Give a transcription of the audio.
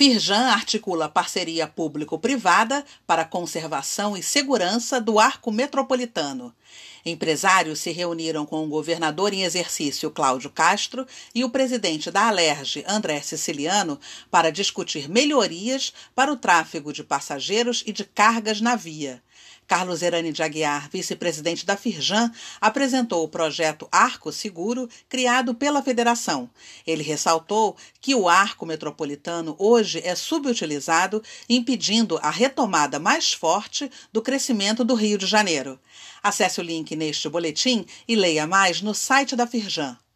Firjan articula parceria público-privada para conservação e segurança do arco metropolitano. Empresários se reuniram com o governador em exercício Cláudio Castro e o presidente da Alerj, André Siciliano, para discutir melhorias para o tráfego de passageiros e de cargas na via. Carlos Erani de Aguiar, vice-presidente da Firjan, apresentou o projeto Arco Seguro, criado pela federação. Ele ressaltou que o arco metropolitano hoje é subutilizado, impedindo a retomada mais forte do crescimento do Rio de Janeiro. Acesse o link neste boletim e leia mais no site da Firjan.